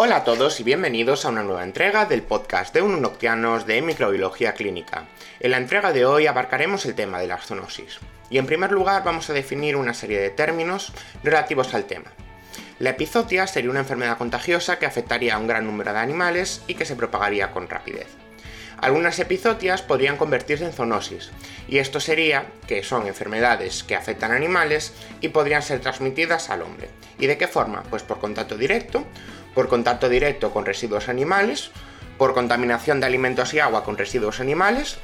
Hola a todos y bienvenidos a una nueva entrega del podcast de Ununoctianos de Microbiología Clínica. En la entrega de hoy abarcaremos el tema de la zoonosis. Y en primer lugar vamos a definir una serie de términos relativos al tema. La epizotia sería una enfermedad contagiosa que afectaría a un gran número de animales y que se propagaría con rapidez. Algunas epizotias podrían convertirse en zoonosis, y esto sería que son enfermedades que afectan a animales y podrían ser transmitidas al hombre. ¿Y de qué forma? Pues por contacto directo, por contacto directo con residuos animales, por contaminación de alimentos y agua con residuos animales,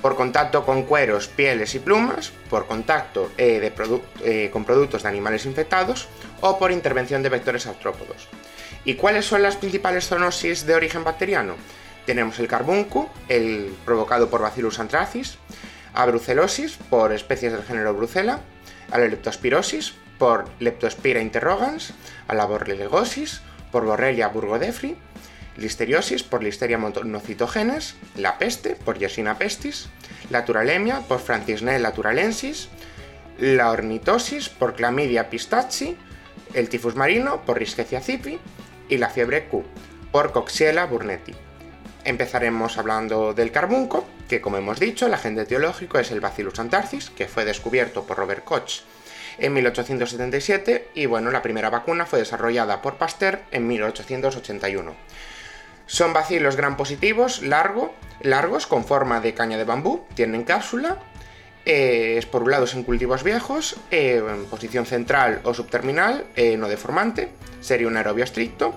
por contacto con cueros, pieles y plumas, por contacto eh, eh, con productos de animales infectados o por intervención de vectores artrópodos. ¿Y cuáles son las principales zoonosis de origen bacteriano? Tenemos el carbunco, el provocado por Bacillus anthracis, a brucelosis por especies del género Brucella, a la leptospirosis por Leptospira interrogans, a la borreliosis por Borrelia burgodefri, listeriosis por Listeria monocitogenes, la peste por Yersinia pestis, la turalemia por Francisnella turalensis, la ornitosis por Clamidia pistachi, el tifus marino por Rickettsia cipi y la fiebre Q por Coxiella burnetii. Empezaremos hablando del carbunco, que como hemos dicho, el agente etiológico es el Bacillus antarcis, que fue descubierto por Robert Koch en 1877 y bueno, la primera vacuna fue desarrollada por Pasteur en 1881. Son bacilos gram positivos, largo, largos, con forma de caña de bambú, tienen cápsula, eh, esporulados en cultivos viejos, eh, en posición central o subterminal, eh, no deformante, sería un aerobio estricto,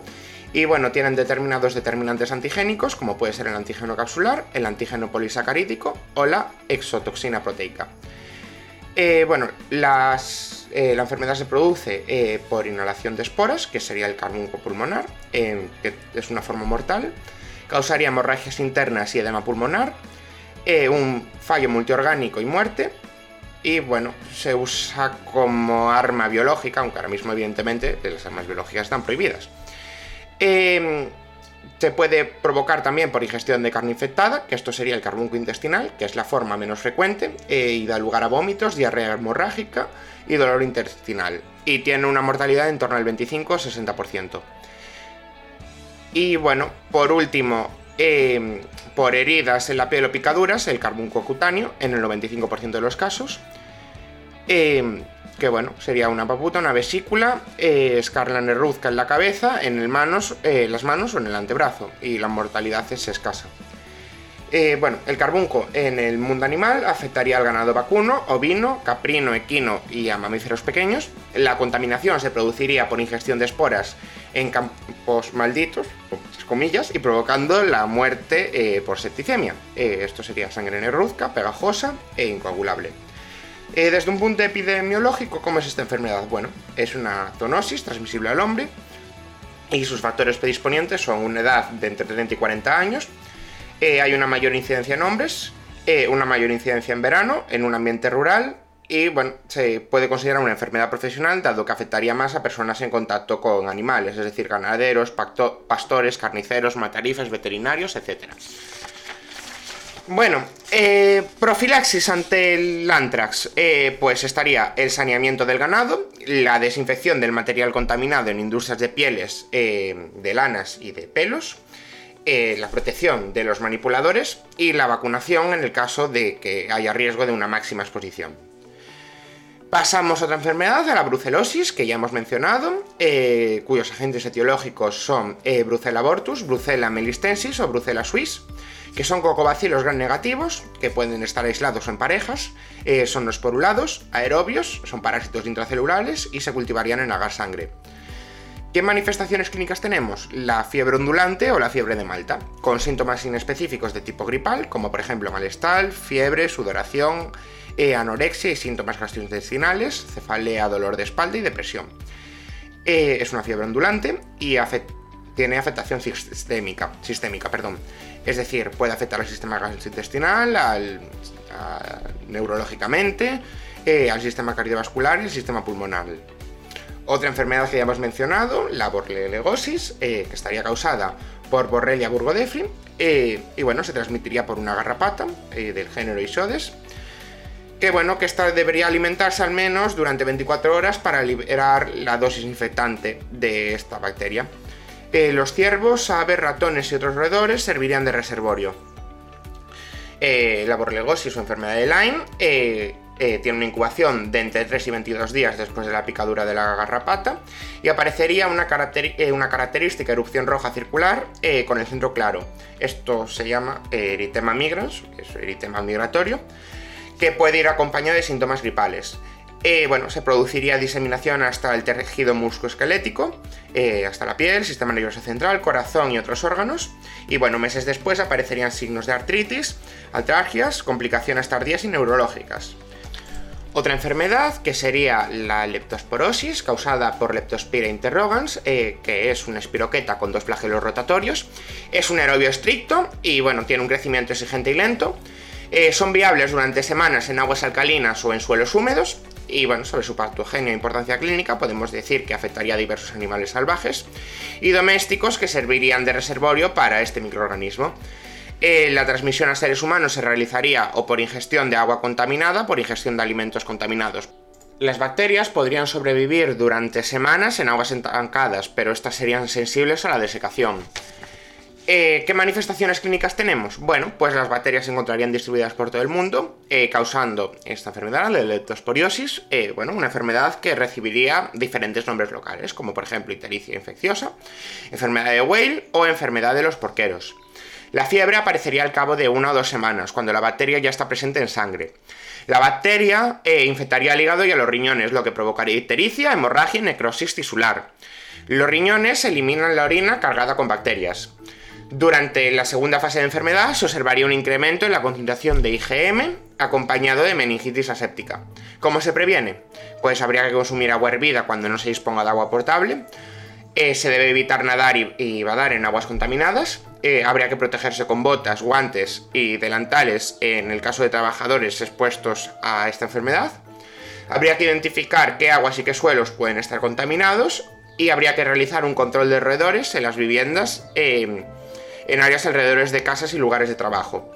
y bueno, tienen determinados determinantes antigénicos, como puede ser el antígeno capsular, el antígeno polisacarídico o la exotoxina proteica. Eh, bueno, eh, la enfermedad se produce eh, por inhalación de esporas, que sería el carbunco pulmonar, que es una forma mortal. Causaría hemorragias internas y edema pulmonar, un fallo multiorgánico y muerte. Y bueno, se usa como arma biológica, aunque ahora mismo evidentemente las armas biológicas están prohibidas. Se puede provocar también por ingestión de carne infectada, que esto sería el carbunco intestinal, que es la forma menos frecuente, eh, y da lugar a vómitos, diarrea hemorrágica y dolor intestinal. Y tiene una mortalidad en torno al 25-60%. Y bueno, por último, eh, por heridas en la piel o picaduras, el carbunco cutáneo, en el 95% de los casos. Eh, que bueno, sería una paputa, una vesícula, eh, nerruzca en la cabeza, en manos, eh, las manos o en el antebrazo, y la mortalidad es escasa. Eh, bueno, el carbunco en el mundo animal afectaría al ganado vacuno, ovino, caprino, equino y a mamíferos pequeños. La contaminación se produciría por ingestión de esporas en campos malditos, comillas, y provocando la muerte por septicemia. esto sería sangre nerruzca, pegajosa e incoagulable. Eh, desde un punto epidemiológico, ¿cómo es esta enfermedad? Bueno, es una zoonosis transmisible al hombre y sus factores predisponientes son una edad de entre 30 y 40 años, eh, hay una mayor incidencia en hombres, eh, una mayor incidencia en verano, en un ambiente rural y bueno, se puede considerar una enfermedad profesional dado que afectaría más a personas en contacto con animales, es decir, ganaderos, pastores, carniceros, matarifes, veterinarios, etc. Bueno, eh, profilaxis ante el antrax, eh, pues estaría el saneamiento del ganado, la desinfección del material contaminado en industrias de pieles, eh, de lanas y de pelos, la protección de los manipuladores y la vacunación en el caso de que haya riesgo de una máxima exposición. Pasamos a otra enfermedad, a la brucelosis, que ya hemos mencionado, cuyos agentes etiológicos son Brucella abortus, Brucella melistensis o Brucella suis que son cocobacilos gran negativos, que pueden estar aislados o en parejas, eh, son los porulados, aerobios, son parásitos intracelulares y se cultivarían en agar sangre. ¿Qué manifestaciones clínicas tenemos? La fiebre ondulante o la fiebre de Malta, con síntomas inespecíficos de tipo gripal, como por ejemplo malestar, fiebre, sudoración, eh, anorexia y síntomas gastrointestinales, cefalea, dolor de espalda y depresión. Eh, es una fiebre ondulante y tiene afectación sistémica, sistémica perdón. Es decir, puede afectar al sistema gastrointestinal, al, neurológicamente, eh, al sistema cardiovascular y al sistema pulmonar. Otra enfermedad que ya hemos mencionado, la borreliosis, eh, que estaría causada por Borrelia burgodefri, eh, y bueno, se transmitiría por una garrapata del género Isodes, que bueno, que esta debería alimentarse al menos durante 24 horas para liberar la dosis infectante de esta bacteria. eh, los ciervos, aves, ratones y otros roedores servirían de reservorio. Eh, la borreliosis o enfermedad de Lyme eh, tiene una incubación de entre 3 y 22 días después de la picadura de la garrapata y aparecería una, una característica erupción roja circular con el centro claro. Esto se llama eritema migrans, que es eritema migratorio, que puede ir acompañado de síntomas gripales. Eh, bueno, se produciría diseminación hasta el tejido musculoesquelético, eh, hasta la piel, sistema nervioso central, corazón y otros órganos. Y bueno, meses después aparecerían signos de artritis, altralgias, complicaciones tardías y neurológicas. Otra enfermedad que sería la leptosporosis, causada por Leptospira interrogans, eh, que es una espiroqueta con dos flagelos rotatorios. Es un aerobio estricto y bueno, tiene un crecimiento exigente y lento. son viables durante semanas en aguas alcalinas o en suelos húmedos y bueno, sobre su patogenia e importancia clínica podemos decir que afectaría a diversos animales salvajes y domésticos que servirían de reservorio para este microorganismo. Eh, la transmisión a seres humanos se realizaría o por ingestión de agua contaminada por ingestión de alimentos contaminados. Las bacterias podrían sobrevivir durante semanas en aguas estancadas, pero estas serían sensibles a la desecación. Eh, ¿Qué manifestaciones clínicas tenemos? Bueno, pues las bacterias se encontrarían distribuidas por todo el mundo, eh, causando esta enfermedad, la leptosporiosis, bueno, una enfermedad que recibiría diferentes nombres locales, como por ejemplo ictericia infecciosa, enfermedad de Whale o enfermedad de los porqueros. La fiebre aparecería al cabo de una o dos semanas, cuando la bacteria ya está presente en sangre. La bacteria infectaría al hígado y a los riñones, lo que provocaría ictericia, hemorragia y necrosis tisular. Los riñones eliminan la orina cargada con bacterias. Durante la segunda fase de enfermedad se observaría un incremento en la concentración de IgM acompañado de meningitis aséptica. ¿Cómo se previene? Pues habría que consumir agua hervida cuando no se disponga de agua potable. Eh, se debe evitar nadar y, y badar en aguas contaminadas. Eh, habría que protegerse con botas, guantes y delantales en el caso de trabajadores expuestos a esta enfermedad. Habría que identificar qué aguas y qué suelos pueden estar contaminados y habría que realizar un control de roedores en las viviendas eh, en áreas alrededores de casas y lugares de trabajo.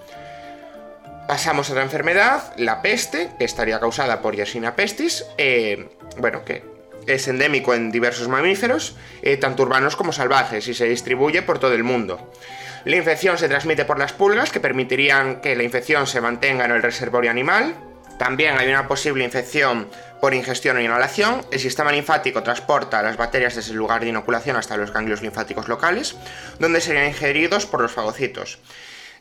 Pasamos a otra enfermedad, la peste, que estaría causada por Yersinia pestis, eh, bueno, que es endémico en diversos mamíferos, eh, tanto urbanos como salvajes, y se distribuye por todo el mundo. La infección se transmite por las pulgas, que permitirían que la infección se mantenga en el reservorio animal. También hay una posible infección por ingestión o inhalación, el sistema linfático transporta las bacterias desde el lugar de inoculación hasta los ganglios linfáticos locales, donde serían ingeridos por los fagocitos.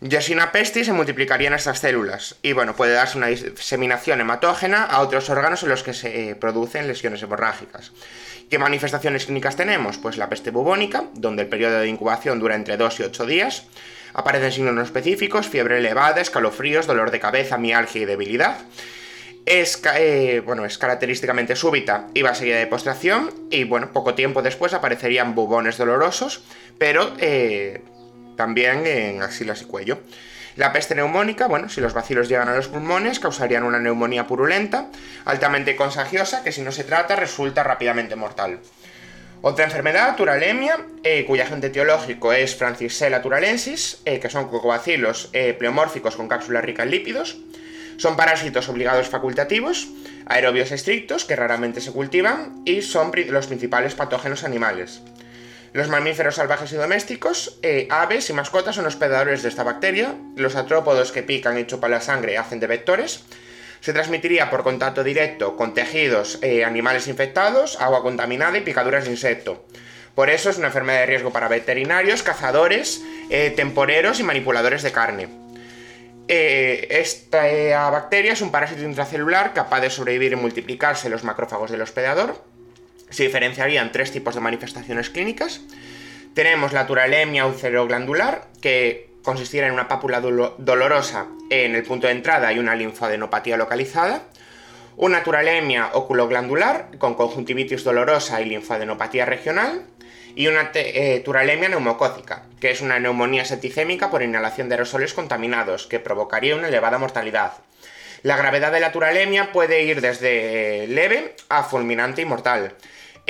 Yersinia pestis se multiplicaría en estas células y bueno, puede darse una diseminación hematógena a otros órganos en los que se eh, producen lesiones hemorrágicas. ¿Qué manifestaciones clínicas tenemos? Pues la peste bubónica, donde el periodo de incubación dura entre 2 y 8 días. Aparecen signos no específicos, fiebre elevada, escalofríos, dolor de cabeza, mialgia y debilidad. Es, eh, bueno, es característicamente súbita y va seguida de postración y bueno, poco tiempo después aparecerían bubones dolorosos, pero eh, también en axilas y cuello. La peste neumónica, bueno, si los vacilos llegan a los pulmones, causarían una neumonía purulenta, altamente contagiosa, que si no se trata resulta rápidamente mortal. Otra enfermedad, turalemia, eh, cuyo agente etiológico es Francisella turalensis, que son cocobacilos pleomórficos con cápsulas ricas en lípidos. Son parásitos obligados facultativos, aerobios estrictos que raramente se cultivan y son los principales patógenos animales. Los mamíferos salvajes y domésticos, eh, aves y mascotas son hospedadores de esta bacteria. Los artrópodos que pican y chupan la sangre hacen de vectores. Se transmitiría por contacto directo con tejidos, eh, animales infectados, agua contaminada y picaduras de insecto. Por eso es una enfermedad de riesgo para veterinarios, cazadores, eh, temporeros y manipuladores de carne. Esta bacteria es un parásito intracelular capaz de sobrevivir y multiplicarse en los macrófagos del hospedador. Se diferenciarían tres tipos de manifestaciones clínicas. Tenemos la turalemia ulceroglandular, que consistiría en una pápula dolorosa en el punto de entrada y una linfadenopatía localizada. Una turalemia oculoglandular, con conjuntivitis dolorosa y linfadenopatía regional y una eh, turalemia neumocócica, que es una neumonía septicémica por inhalación de aerosoles contaminados, que provocaría una elevada mortalidad. La gravedad de la turalemia puede ir desde leve a fulminante y mortal.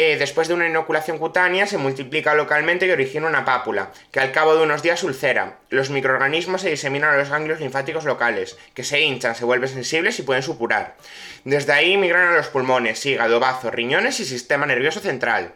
Eh, después de una inoculación cutánea se multiplica localmente y origina una pápula, que al cabo de unos días ulcera. Los microorganismos se diseminan a los ganglios linfáticos locales, que se hinchan, se vuelven sensibles y pueden supurar. Desde ahí migran a los pulmones, hígado, bazo, riñones y sistema nervioso central.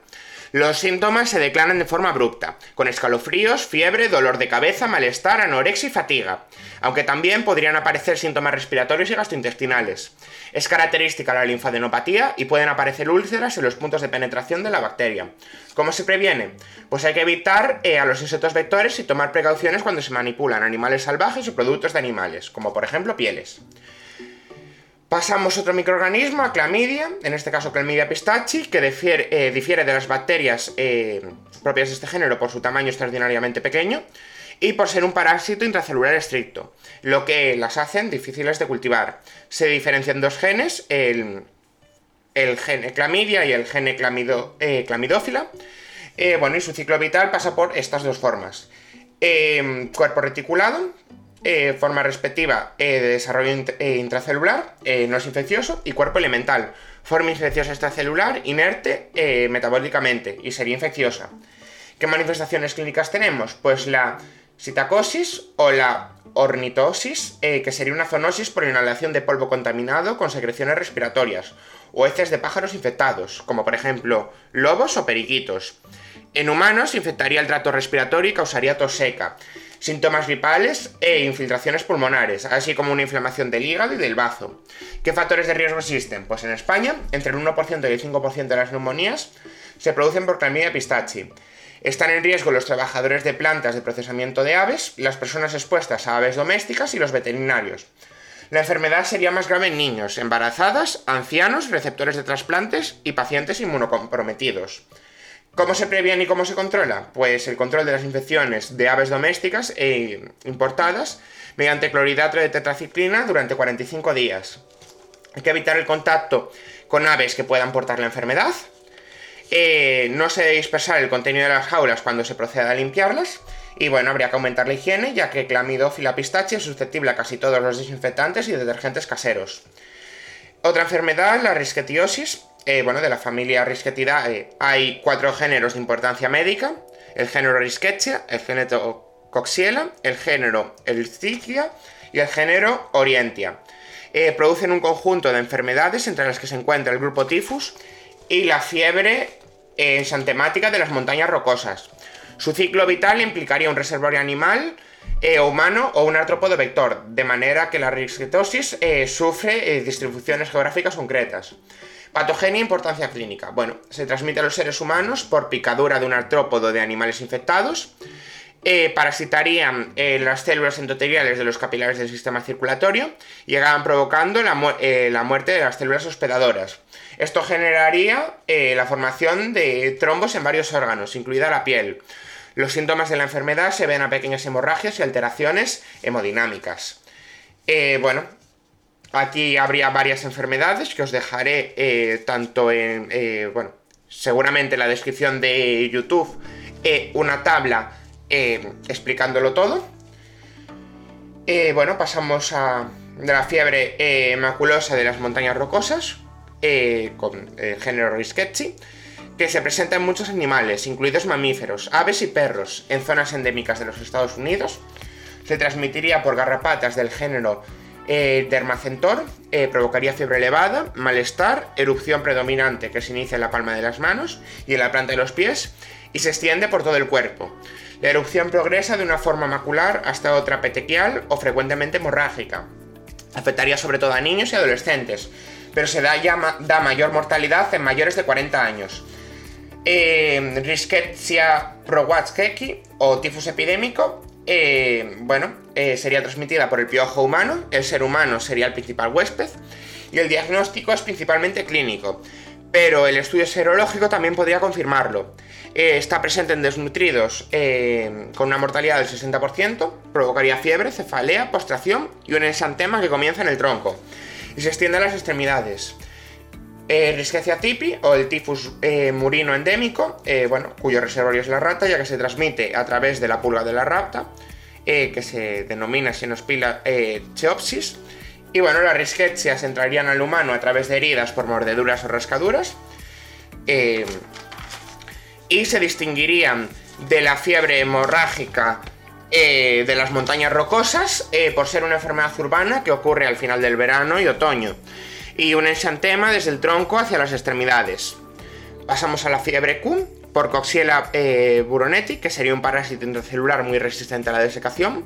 Los síntomas se declaran de forma abrupta, con escalofríos, fiebre, dolor de cabeza, malestar, anorexia y fatiga, aunque también podrían aparecer síntomas respiratorios y gastrointestinales. Es característica la linfadenopatía y pueden aparecer úlceras en los puntos de penetración de la bacteria. ¿Cómo se previene? Pues hay que evitar eh, a los insectos vectores y tomar precauciones cuando se manipulan animales salvajes o productos de animales, como por ejemplo pieles. Pasamos otro microorganismo, a clamidia, en este caso clamidia pistachi, que eh, difiere, de las bacterias eh, propias de este género por su tamaño extraordinariamente pequeño y por ser un parásito intracelular estricto, lo que las hacen difíciles de cultivar. Se diferencian dos genes, el, el gene clamidia y el gene clamido, eh, clamidófila. bueno, y su ciclo vital pasa por estas dos formas. cuerpo reticulado, eh, forma respectiva eh, de desarrollo eh, intracelular, no es infeccioso, y cuerpo elemental, forma infecciosa extracelular, inerte metabólicamente y sería infecciosa. ¿Qué manifestaciones clínicas tenemos? Pues la citacosis o la ornitosis, que sería una zoonosis por inhalación de polvo contaminado con secreciones respiratorias, o heces de pájaros infectados, como por ejemplo lobos o periquitos. En humanos infectaría el trato respiratorio y causaría tos seca síntomas gripales e infiltraciones pulmonares, así como una inflamación del hígado y del bazo. ¿Qué factores de riesgo existen? Pues en España, entre el 1% y el 5% de las neumonías se producen por Clamidia pistachi. Están en riesgo los trabajadores de plantas de procesamiento de aves, las personas expuestas a aves domésticas y los veterinarios. La enfermedad sería más grave en niños, embarazadas, ancianos, receptores de trasplantes y pacientes inmunocomprometidos. ¿Cómo se previene y cómo se controla? Pues el control de las infecciones de aves domésticas e importadas mediante clorhidrato de tetraciclina durante 45 días. Hay que evitar el contacto con aves que puedan portar la enfermedad. Eh, no se debe dispersar el contenido de las jaulas cuando se proceda a limpiarlas. Y bueno, habría que aumentar la higiene, ya que Clamidófila pistache es susceptible a casi todos los desinfectantes y detergentes caseros. Otra enfermedad, la risquetiosis, eh, bueno, de la familia Risquetidae hay cuatro géneros de importancia médica. El género Rischettia, el género Coxiella, el género Elcicia y el género Orientia. Eh, producen un conjunto de enfermedades entre las que se encuentra el grupo tifus y la fiebre ensantemática de las montañas rocosas. Su ciclo vital implicaría un reservorio animal eh, humano o un artrópodo vector, de manera que la risquetosis sufre distribuciones geográficas concretas. Patogenia e importancia clínica. Bueno, se transmite a los seres humanos por picadura de un artrópodo de animales infectados. Eh, parasitarían eh, las células endoteliales de los capilares del sistema circulatorio llegaban provocando eh, la, muerte de las células hospedadoras. Esto generaría la formación de trombos en varios órganos, incluida la piel. Los síntomas de la enfermedad se ven a pequeñas hemorragias y alteraciones hemodinámicas. bueno, Aquí habría varias enfermedades que os dejaré eh, tanto en, eh, bueno, seguramente en la descripción de YouTube, eh, una tabla explicándolo todo. bueno, pasamos a la fiebre maculosa de las montañas rocosas, con el género Risketsi, que se presenta en muchos animales, incluidos mamíferos, aves y perros, en zonas endémicas de los Estados Unidos. Se transmitiría por garrapatas del género eh, dermacentor eh, provocaría fiebre elevada, malestar, erupción predominante que se inicia en la palma de las manos y en la planta de los pies y se extiende por todo el cuerpo. La erupción progresa de una forma macular hasta otra petequial o frecuentemente hemorrágica. Afectaría sobre todo a niños y adolescentes, pero se da, mayor mortalidad en mayores de 40 años. Eh, Rickettsia o tifus epidémico eh, bueno, eh, sería transmitida por el piojo humano, el ser humano sería el principal huésped, y el diagnóstico es principalmente clínico, pero el estudio serológico también podría confirmarlo. Eh, está presente en desnutridos con una mortalidad del 60%, provocaría fiebre, cefalea, postración y un exantema que comienza en el tronco, y se extiende a las extremidades. Eh, tipi o el tifus murino endémico, bueno, cuyo reservorio es la rata, ya que se transmite a través de la pulga de la rata, eh, que se denomina Xenospila eh, cheopsis. Y bueno, las riskettsias entrarían al humano a través de heridas por mordeduras o rascaduras. Eh, y se distinguirían de la fiebre hemorrágica de las montañas rocosas por ser una enfermedad urbana que ocurre al final del verano y otoño. Y un exantema desde el tronco hacia las extremidades. Pasamos a la fiebre Q, por Coxiella eh, buroneti, que sería un parásito intracelular muy resistente a la desecación,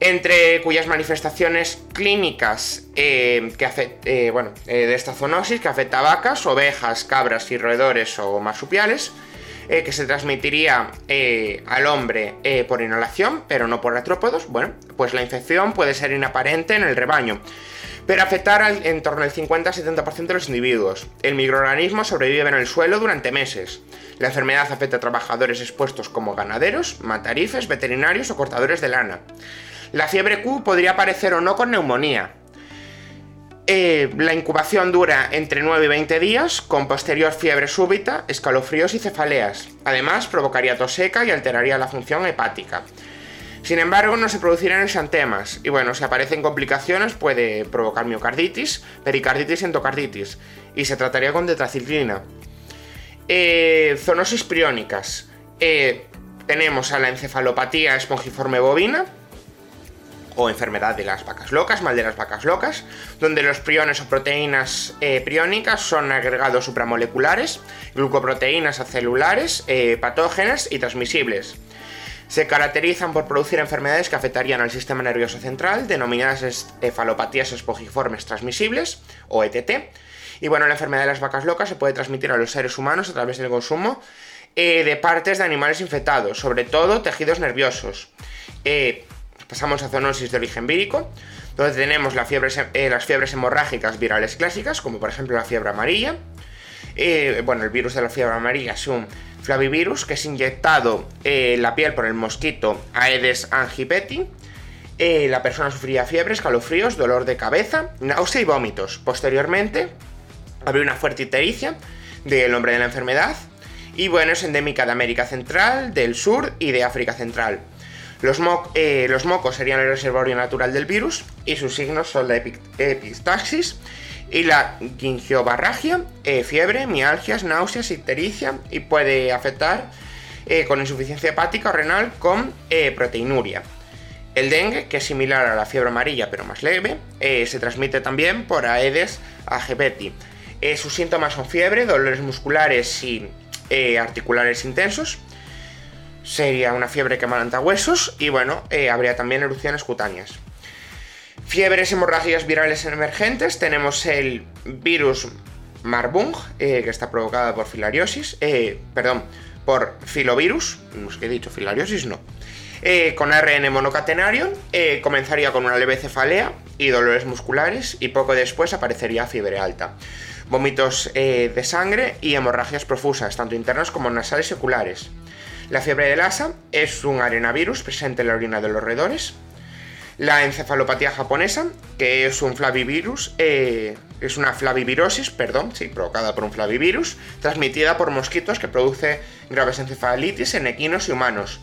entre cuyas manifestaciones clínicas eh, que eh, bueno, de esta zoonosis que afecta a vacas, ovejas, cabras y roedores o marsupiales, que se transmitiría al hombre por inhalación, pero no por artrópodos, bueno, pues la infección puede ser inaparente en el rebaño pero afectar en torno al 50-70% de los individuos. El microorganismo sobrevive en el suelo durante meses. La enfermedad afecta a trabajadores expuestos como ganaderos, matarifes, veterinarios o cortadores de lana. La fiebre Q podría aparecer o no con neumonía. Eh, la incubación dura entre 9 y 20 días, con posterior fiebre súbita, escalofríos y cefaleas. Además, provocaría tos seca y alteraría la función hepática. Sin embargo, no se producirán exantemas y bueno, si aparecen complicaciones puede provocar miocarditis, pericarditis y endocarditis y se trataría con tetraciclina. Eh, zoonosis priónicas. Eh, tenemos a la encefalopatía espongiforme bovina o enfermedad de las vacas locas, mal de las vacas locas, donde los priones o proteínas eh, priónicas son agregados supramoleculares, glucoproteínas acelulares, patógenas y transmisibles. Se caracterizan por producir enfermedades que afectarían al sistema nervioso central, denominadas encefalopatías espongiformes transmisibles, o ETT. Y bueno, la enfermedad de las vacas locas se puede transmitir a los seres humanos a través del consumo eh, de partes de animales infectados, sobre todo tejidos nerviosos. Eh, pasamos a zoonosis de origen vírico, donde tenemos eh, las fiebres hemorrágicas virales clásicas, como por ejemplo la fiebre amarilla. bueno, el virus de la fiebre amarilla es un flavivirus que es inyectado en la piel por el mosquito Aedes aegypti. Eh, la persona sufría fiebre, escalofríos, dolor de cabeza, náusea y vómitos. Posteriormente, habría una fuerte ictericia del nombre de la enfermedad. Y bueno, es endémica de América Central, del Sur y de África Central. Los, eh, los mocos serían el reservorio natural del virus y sus signos son la epistaxis y la gingiobarragia, eh, fiebre, mialgias, náuseas, ictericia y puede afectar eh, con insuficiencia hepática o renal con eh, proteinuria. El dengue, que es similar a la fiebre amarilla pero más leve, se transmite también por Aedes aegypti. sus síntomas son fiebre, dolores musculares y articulares intensos. Sería una fiebre que malanta huesos y bueno, habría también erupciones cutáneas. Fiebres hemorrágicas virales emergentes, tenemos el virus Marbung, eh, que está provocada por filariosis, eh, perdón, por filovirus, he dicho, filariosis no, eh, con ARN monocatenario, comenzaría con una leve cefalea y dolores musculares y poco después aparecería fiebre alta. Vómitos de sangre y hemorragias profusas, tanto internas como nasales y oculares. La fiebre de Lassa es un arenavirus presente en la orina de los roedores la encefalopatía japonesa, que es un flavivirus, eh, es una flavivirosis, perdón, sí, provocada por un flavivirus, transmitida por mosquitos que produce graves encefalitis en equinos y humanos.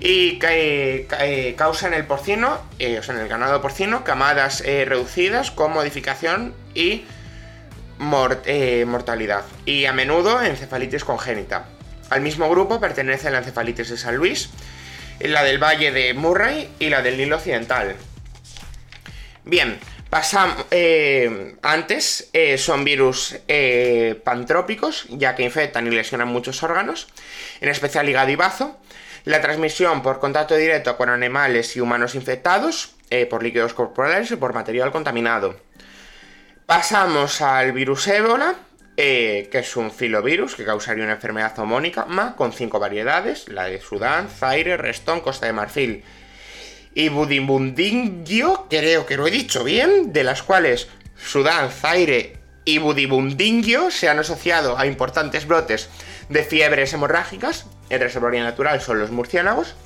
Y que causa en el porcino, eh, o sea, en el ganado porcino, camadas eh, reducidas con modificación y mortalidad. Y a menudo encefalitis congénita. Al mismo grupo pertenece la encefalitis de San Luis, la del Valle de Murray y la del Nilo Occidental. Bien, pasamos. Eh, antes eh, son virus eh, pantrópicos, ya que infectan y lesionan muchos órganos, en especial hígado y bazo. La transmisión por contacto directo con animales y humanos infectados, por líquidos corporales y por material contaminado. Pasamos al virus ébola, eh, que es un filovirus que causaría una enfermedad homónica con cinco variedades, la de Sudán, Zaire, Restón, Costa de Marfil y Budibundingio, creo que lo he dicho bien, de las cuales Sudán, Zaire y Budibundingio se han asociado a importantes brotes de fiebres hemorrágicas, el reservorio natural son los murciélagos,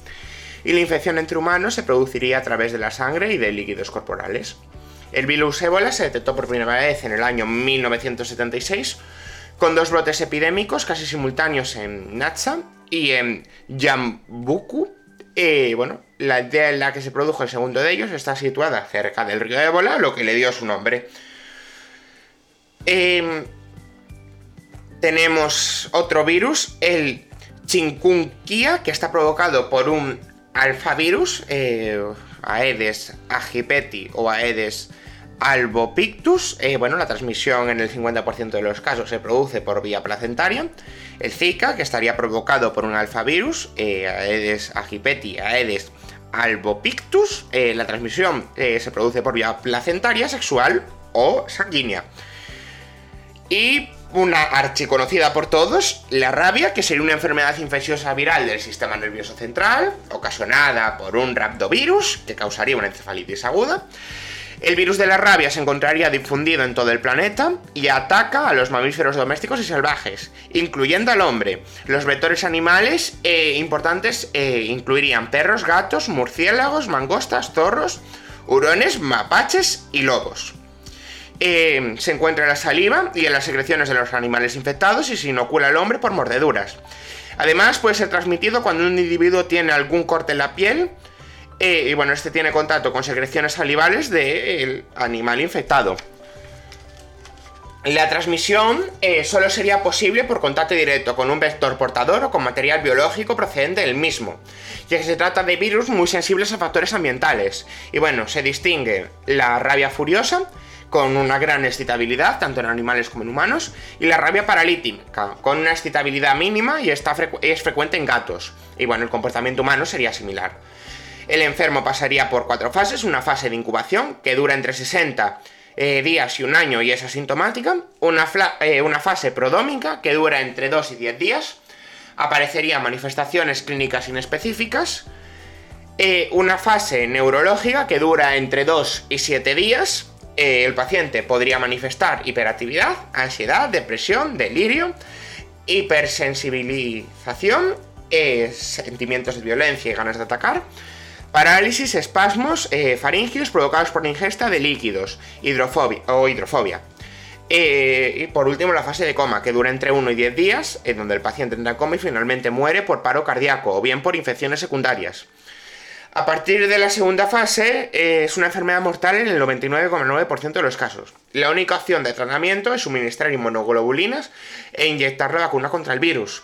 y la infección entre humanos se produciría a través de la sangre y de líquidos corporales. El virus ébola se detectó por primera vez en el año 1976 con dos brotes epidémicos casi simultáneos en Natsa y en Yambuku. Eh, bueno, la idea en la que se produjo el segundo de ellos está situada cerca del río Ébola, lo que le dio su nombre. Em, tenemos otro virus, el chikungunya, que está provocado por un alfavirus, eh, Aedes aegypti o Aedes albopictus, eh, bueno, la transmisión en el 50% de los casos se produce por vía placentaria. El Zika, que estaría provocado por un alfavirus, eh, Aedes aegypti, Aedes albopictus. Eh, la transmisión se produce por vía placentaria, sexual o sanguínea. Y una archiconocida por todos, la rabia, que sería una enfermedad infecciosa viral del sistema nervioso central, ocasionada por un rhabdovirus, que causaría una encefalitis aguda. El virus de la rabia se encontraría difundido en todo el planeta y ataca a los mamíferos domésticos y salvajes, incluyendo al hombre. Los vectores animales eh, importantes eh, incluirían perros, gatos, murciélagos, mangostas, zorros, hurones, mapaches y lobos. Eh, se encuentra en la saliva y en las secreciones de los animales infectados y se inocula al hombre por mordeduras. Además, puede ser transmitido cuando un individuo tiene algún corte en la piel, eh, y bueno, este tiene contacto con secreciones salivales del animal infectado. La transmisión eh, solo sería posible por contacto directo con un vector portador o con material biológico procedente del mismo, ya que se trata de virus muy sensibles a factores ambientales. Y bueno, se distingue la rabia furiosa, con una gran excitabilidad, tanto en animales como en humanos, y la rabia paralítica, con una excitabilidad mínima y es frecuente en gatos. Y bueno, el comportamiento humano sería similar. El enfermo pasaría por cuatro fases, una fase de incubación que dura entre 60 eh, días y un año y es asintomática, una, eh, una fase prodómica que dura entre 2 y 10 días, aparecerían manifestaciones clínicas inespecíficas, eh, una fase neurológica que dura entre 2 y 7 días, el paciente podría manifestar hiperactividad, ansiedad, depresión, delirio, hipersensibilización, sentimientos de violencia y ganas de atacar, Parálisis, espasmos eh, faringios provocados por ingesta de líquidos hidrofobia, o hidrofobia. Eh, y por último, la fase de coma, que dura entre 1 y 10 días, en donde el paciente entra en coma y finalmente muere por paro cardíaco o bien por infecciones secundarias. A partir de la segunda fase, eh, es una enfermedad mortal en el 99,9% de los casos. La única opción de tratamiento es suministrar inmunoglobulinas e inyectar la vacuna contra el virus,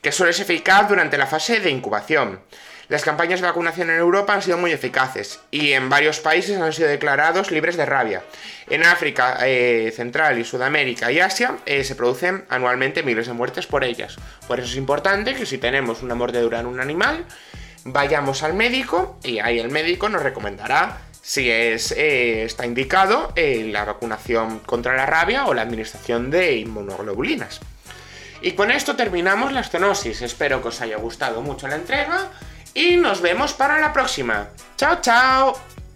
que suele ser eficaz durante la fase de incubación. Las campañas de vacunación en Europa han sido muy eficaces y en varios países han sido declarados libres de rabia. En África eh, Central y Sudamérica y Asia eh, se producen anualmente miles de muertes por ellas. Por eso es importante que si tenemos una mordedura en un animal, vayamos al médico y ahí el médico nos recomendará si es, eh, está indicado la vacunación contra la rabia o la administración de inmunoglobulinas. Y con esto terminamos la estenosis. Espero que os haya gustado mucho la entrega y nos vemos para la próxima. ¡Chao, chao!